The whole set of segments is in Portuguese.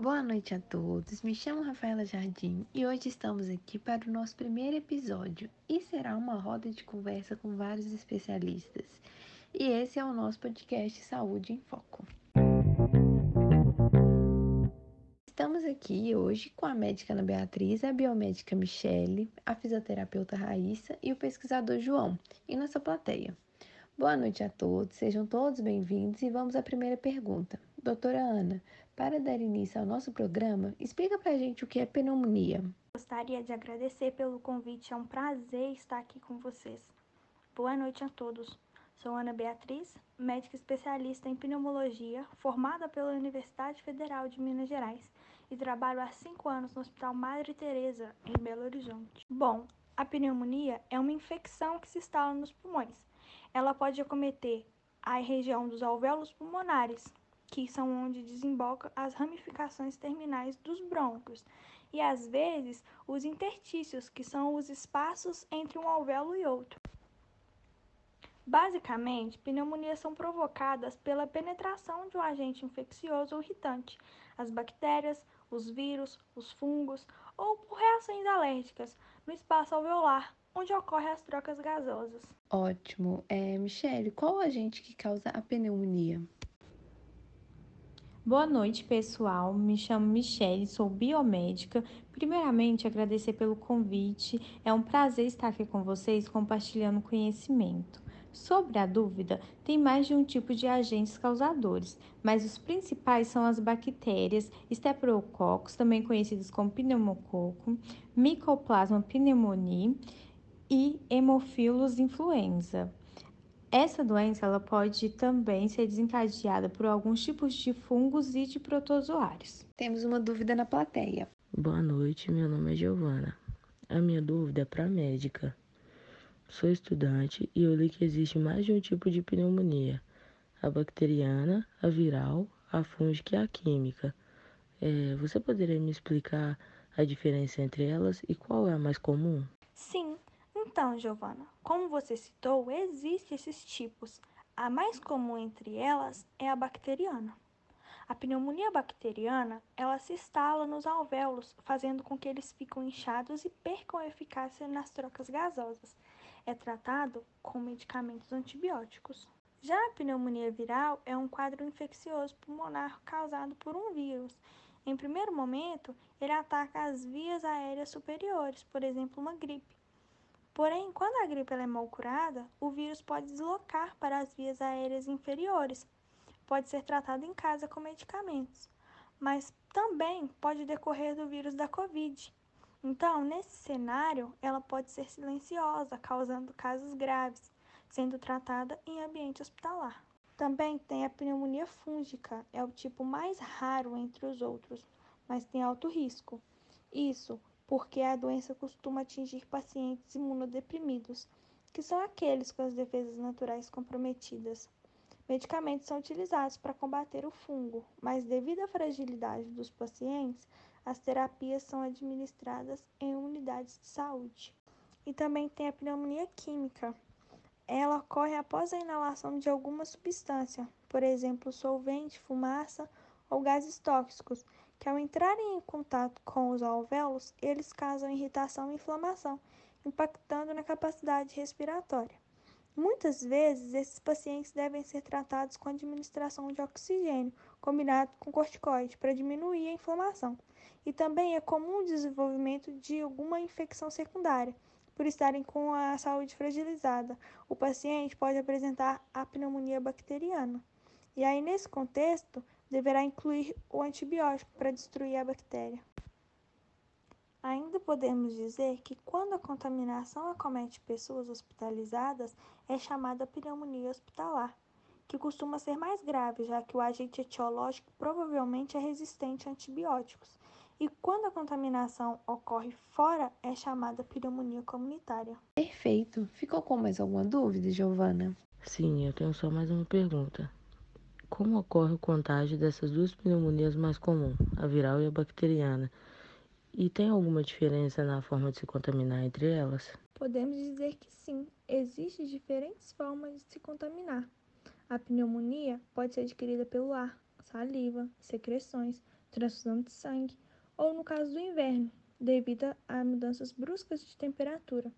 Boa noite a todos, me chamo Rafaela Jardim e hoje estamos aqui para o nosso primeiro episódio e será uma roda de conversa com vários especialistas. E esse é o nosso podcast Saúde em Foco. Estamos aqui hoje com a médica Ana Beatriz, a biomédica Michele, a fisioterapeuta Raíssa e o pesquisador João, e nossa plateia. Boa noite a todos, sejam todos bem-vindos e vamos à primeira pergunta. Doutora Ana, para dar início ao nosso programa, explica para a gente o que é pneumonia. Gostaria de agradecer pelo convite, é um prazer estar aqui com vocês. Boa noite a todos. Sou Ana Beatriz, médica especialista em pneumologia, formada pela Universidade Federal de Minas Gerais e trabalho há cinco anos no Hospital Madre Teresa, em Belo Horizonte. Bom, a pneumonia é uma infecção que se instala nos pulmões. Ela pode acometer a região dos alvéolos pulmonares, que são onde desembocam as ramificações terminais dos brônquios, e às vezes os interstícios, que são os espaços entre um alvéolo e outro. Basicamente, pneumonias são provocadas pela penetração de um agente infeccioso ou irritante, as bactérias, os vírus, os fungos ou por reações alérgicas no espaço alveolar, onde ocorrem as trocas gasosas. Ótimo. É, Michele, qual o agente que causa a pneumonia? Boa noite, pessoal. Me chamo Michelle, sou biomédica. Primeiramente, agradecer pelo convite. É um prazer estar aqui com vocês compartilhando conhecimento. Sobre a dúvida, tem mais de um tipo de agentes causadores, mas os principais são as bactérias Staphylococcus, também conhecidas como pneumococo, Mycoplasma pneumoniae e Hemophilus influenza. Essa doença ela pode também ser desencadeada por alguns tipos de fungos e de protozoários. Temos uma dúvida na plateia. Boa noite, meu nome é Giovana. A minha dúvida é para a médica. Sou estudante e eu li que existe mais de um tipo de pneumonia: a bacteriana, a viral, a fúngica e a química. É, você poderia me explicar a diferença entre elas e qual é a mais comum? Sim, então, Giovana, como você citou, existem esses tipos. A mais comum entre elas é a bacteriana. A pneumonia bacteriana, ela se instala nos alvéolos, fazendo com que eles fiquem inchados e percam a eficácia nas trocas gasosas. É tratado com medicamentos antibióticos. Já a pneumonia viral é um quadro infeccioso pulmonar causado por um vírus. Em primeiro momento, ele ataca as vias aéreas superiores, por exemplo, uma gripe. Porém, quando a gripe é mal curada, o vírus pode deslocar para as vias aéreas inferiores. Pode ser tratado em casa com medicamentos, mas também pode decorrer do vírus da Covid. Então, nesse cenário, ela pode ser silenciosa, causando casos graves, sendo tratada em ambiente hospitalar. Também tem a pneumonia fúngica, é o tipo mais raro entre os outros, mas tem alto risco. Isso porque a doença costuma atingir pacientes imunodeprimidos, que são aqueles com as defesas naturais comprometidas. Medicamentos são utilizados para combater o fungo, mas devido à fragilidade dos pacientes, as terapias são administradas em unidades de saúde. E também tem a pneumonia química. Ela ocorre após a inalação de alguma substância, por exemplo, solvente, fumaça ou gases tóxicos, que ao entrarem em contato com os alvéolos, eles causam irritação e inflamação, impactando na capacidade respiratória. Muitas vezes, esses pacientes devem ser tratados com administração de oxigênio combinado com corticoide para diminuir a inflamação. E também é comum o desenvolvimento de alguma infecção secundária. Por estarem com a saúde fragilizada, o paciente pode apresentar a pneumonia bacteriana. E aí, nesse contexto, deverá incluir o antibiótico para destruir a bactéria. Ainda podemos dizer que quando a contaminação acomete pessoas hospitalizadas, é chamada pneumonia hospitalar, que costuma ser mais grave, já que o agente etiológico provavelmente é resistente a antibióticos. E quando a contaminação ocorre fora, é chamada pneumonia comunitária. Perfeito. Ficou com mais alguma dúvida, Giovana? Sim, eu tenho só mais uma pergunta. Como ocorre o contágio dessas duas pneumonias mais comuns, a viral e a bacteriana? E tem alguma diferença na forma de se contaminar entre elas? Podemos dizer que sim, existem diferentes formas de se contaminar. A pneumonia pode ser adquirida pelo ar, saliva, secreções, transfusão de sangue, ou no caso do inverno, devido a mudanças bruscas de temperatura.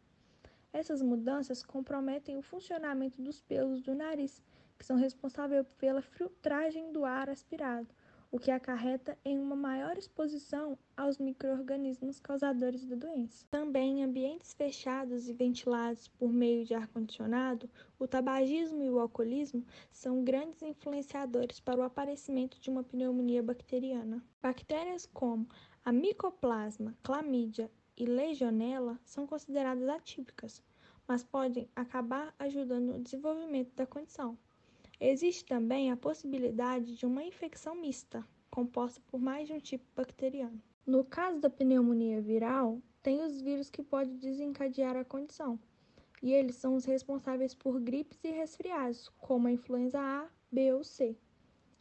Essas mudanças comprometem o funcionamento dos pelos do nariz, que são responsáveis pela filtragem do ar aspirado, o que acarreta em uma maior exposição aos micro-organismos causadores da doença. Também em ambientes fechados e ventilados por meio de ar-condicionado, o tabagismo e o alcoolismo são grandes influenciadores para o aparecimento de uma pneumonia bacteriana. Bactérias como a Mycoplasma, Clamídia e Legionella são consideradas atípicas, mas podem acabar ajudando no desenvolvimento da condição. Existe também a possibilidade de uma infecção mista, composta por mais de um tipo bacteriano. No caso da pneumonia viral, tem os vírus que podem desencadear a condição, e eles são os responsáveis por gripes e resfriados, como a influenza A, B ou C,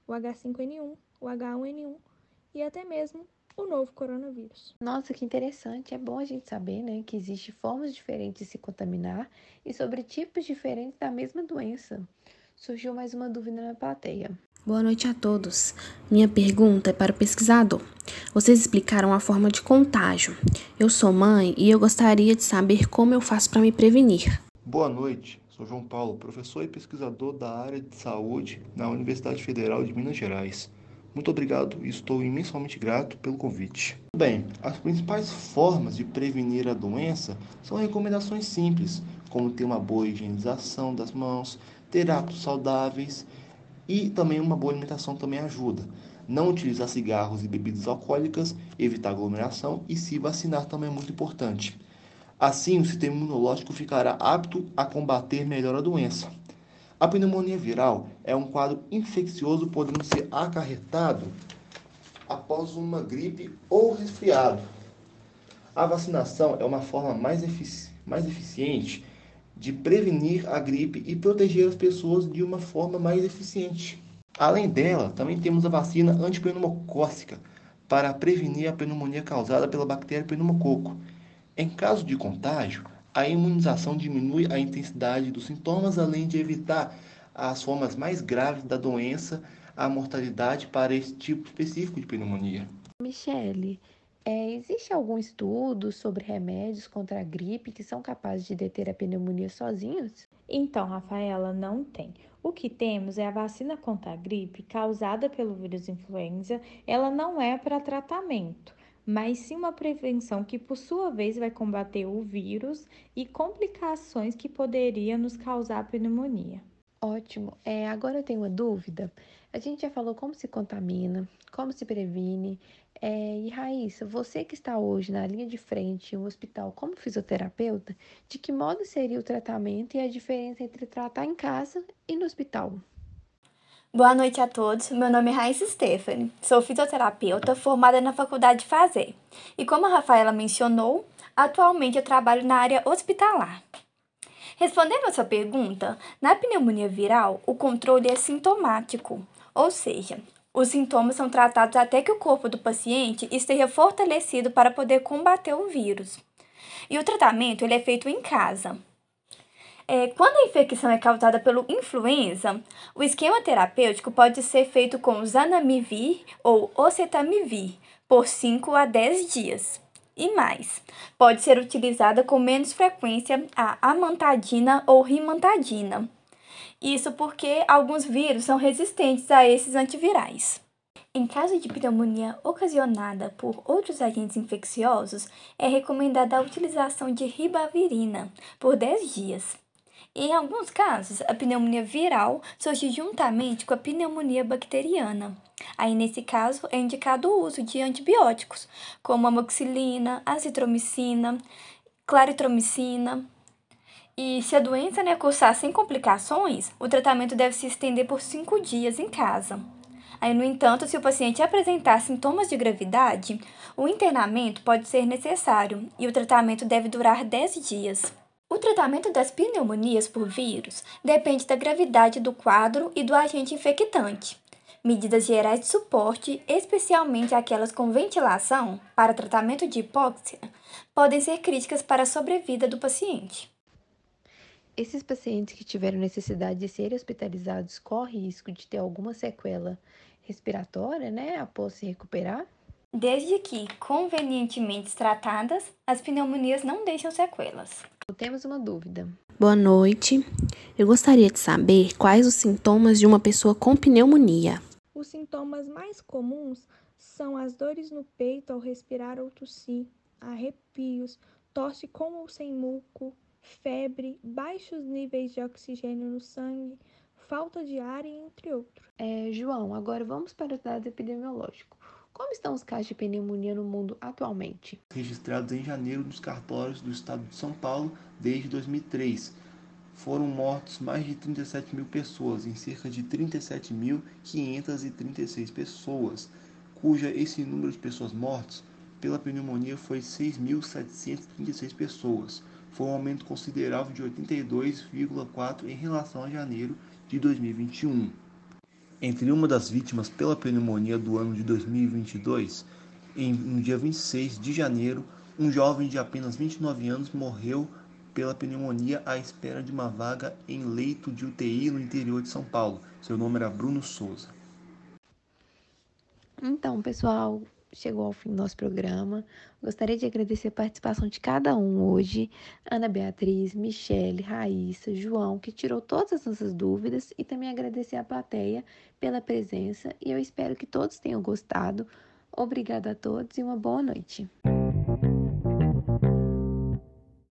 o H5N1, o H1N1 e até mesmo o novo coronavírus. Nossa, que interessante. É bom a gente saber, né, que existem formas diferentes de se contaminar e sobre tipos diferentes da mesma doença surgiu mais uma dúvida na plateia. Boa noite a todos. Minha pergunta é para o pesquisador. Vocês explicaram a forma de contágio. Eu sou mãe e eu gostaria de saber como eu faço para me prevenir. Boa noite. Sou João Paulo, professor e pesquisador da área de saúde na Universidade Federal de Minas Gerais. Muito obrigado e estou imensamente grato pelo convite. Bem, as principais formas de prevenir a doença são recomendações simples, como ter uma boa higienização das mãos, ter hábitos saudáveis e também uma boa alimentação também ajuda. Não utilizar cigarros e bebidas alcoólicas, evitar aglomeração e se vacinar também é muito importante. Assim, o sistema imunológico ficará apto a combater melhor a doença. A pneumonia viral é um quadro infeccioso podendo ser acarretado após uma gripe ou resfriado. A vacinação é uma forma mais, efici mais eficiente de prevenir a gripe e proteger as pessoas de uma forma mais eficiente. Além dela, também temos a vacina antipneumocócica para prevenir a pneumonia causada pela bactéria pneumococo. Em caso de contágio, a imunização diminui a intensidade dos sintomas, além de evitar as formas mais graves da doença, a mortalidade para esse tipo específico de pneumonia. Michele, é, existe algum estudo sobre remédios contra a gripe que são capazes de deter a pneumonia sozinhos? Então, Rafaela, não tem. O que temos é a vacina contra a gripe causada pelo vírus influenza. Ela não é para tratamento, mas sim uma prevenção que, por sua vez, vai combater o vírus e complicações que poderiam nos causar pneumonia. Ótimo. É, agora eu tenho uma dúvida. A gente já falou como se contamina, como se previne, é, e Raíssa, você que está hoje na linha de frente em um hospital como fisioterapeuta, de que modo seria o tratamento e a diferença entre tratar em casa e no hospital? Boa noite a todos. Meu nome é Raíssa Stephanie. Sou fisioterapeuta formada na Faculdade de Fazer. E como a Rafaela mencionou, atualmente eu trabalho na área hospitalar. Respondendo a sua pergunta, na pneumonia viral, o controle é sintomático, ou seja, os sintomas são tratados até que o corpo do paciente esteja fortalecido para poder combater o vírus. E o tratamento ele é feito em casa. É, quando a infecção é causada pelo influenza, o esquema terapêutico pode ser feito com zanamivir ou oseltamivir por 5 a 10 dias. E mais, pode ser utilizada com menos frequência a amantadina ou rimantadina isso porque alguns vírus são resistentes a esses antivirais. Em caso de pneumonia ocasionada por outros agentes infecciosos, é recomendada a utilização de ribavirina por 10 dias. Em alguns casos, a pneumonia viral surge juntamente com a pneumonia bacteriana. Aí, nesse caso, é indicado o uso de antibióticos, como amoxicilina, azitromicina, claritromicina, e se a doença né, cursar sem complicações, o tratamento deve se estender por cinco dias em casa. Aí, no entanto, se o paciente apresentar sintomas de gravidade, o internamento pode ser necessário e o tratamento deve durar 10 dias. O tratamento das pneumonias por vírus depende da gravidade do quadro e do agente infectante. Medidas gerais de suporte, especialmente aquelas com ventilação para tratamento de hipóxia, podem ser críticas para a sobrevida do paciente. Esses pacientes que tiveram necessidade de serem hospitalizados correm risco de ter alguma sequela respiratória, né, após se recuperar? Desde que convenientemente tratadas, as pneumonias não deixam sequelas. Temos uma dúvida. Boa noite. Eu gostaria de saber quais os sintomas de uma pessoa com pneumonia. Os sintomas mais comuns são as dores no peito ao respirar ou tossir, arrepios, tosse com ou sem muco, febre, baixos níveis de oxigênio no sangue, falta de ar e entre outros. É, João, agora vamos para os dados epidemiológicos. Como estão os casos de pneumonia no mundo atualmente? Registrados em janeiro nos cartórios do estado de São Paulo desde 2003. Foram mortos mais de 37 mil pessoas, em cerca de 37.536 pessoas, cuja esse número de pessoas mortas pela pneumonia foi 6.736 pessoas. Foi um aumento considerável de 82,4 em relação a janeiro de 2021. Entre uma das vítimas pela pneumonia do ano de 2022, em, no dia 26 de janeiro, um jovem de apenas 29 anos morreu pela pneumonia à espera de uma vaga em leito de UTI no interior de São Paulo. Seu nome era Bruno Souza. Então, pessoal, chegou ao fim do nosso programa. Gostaria de agradecer a participação de cada um hoje. Ana Beatriz, Michele, Raíssa, João, que tirou todas as nossas dúvidas. E também agradecer à plateia pela presença. E eu espero que todos tenham gostado. Obrigada a todos e uma boa noite.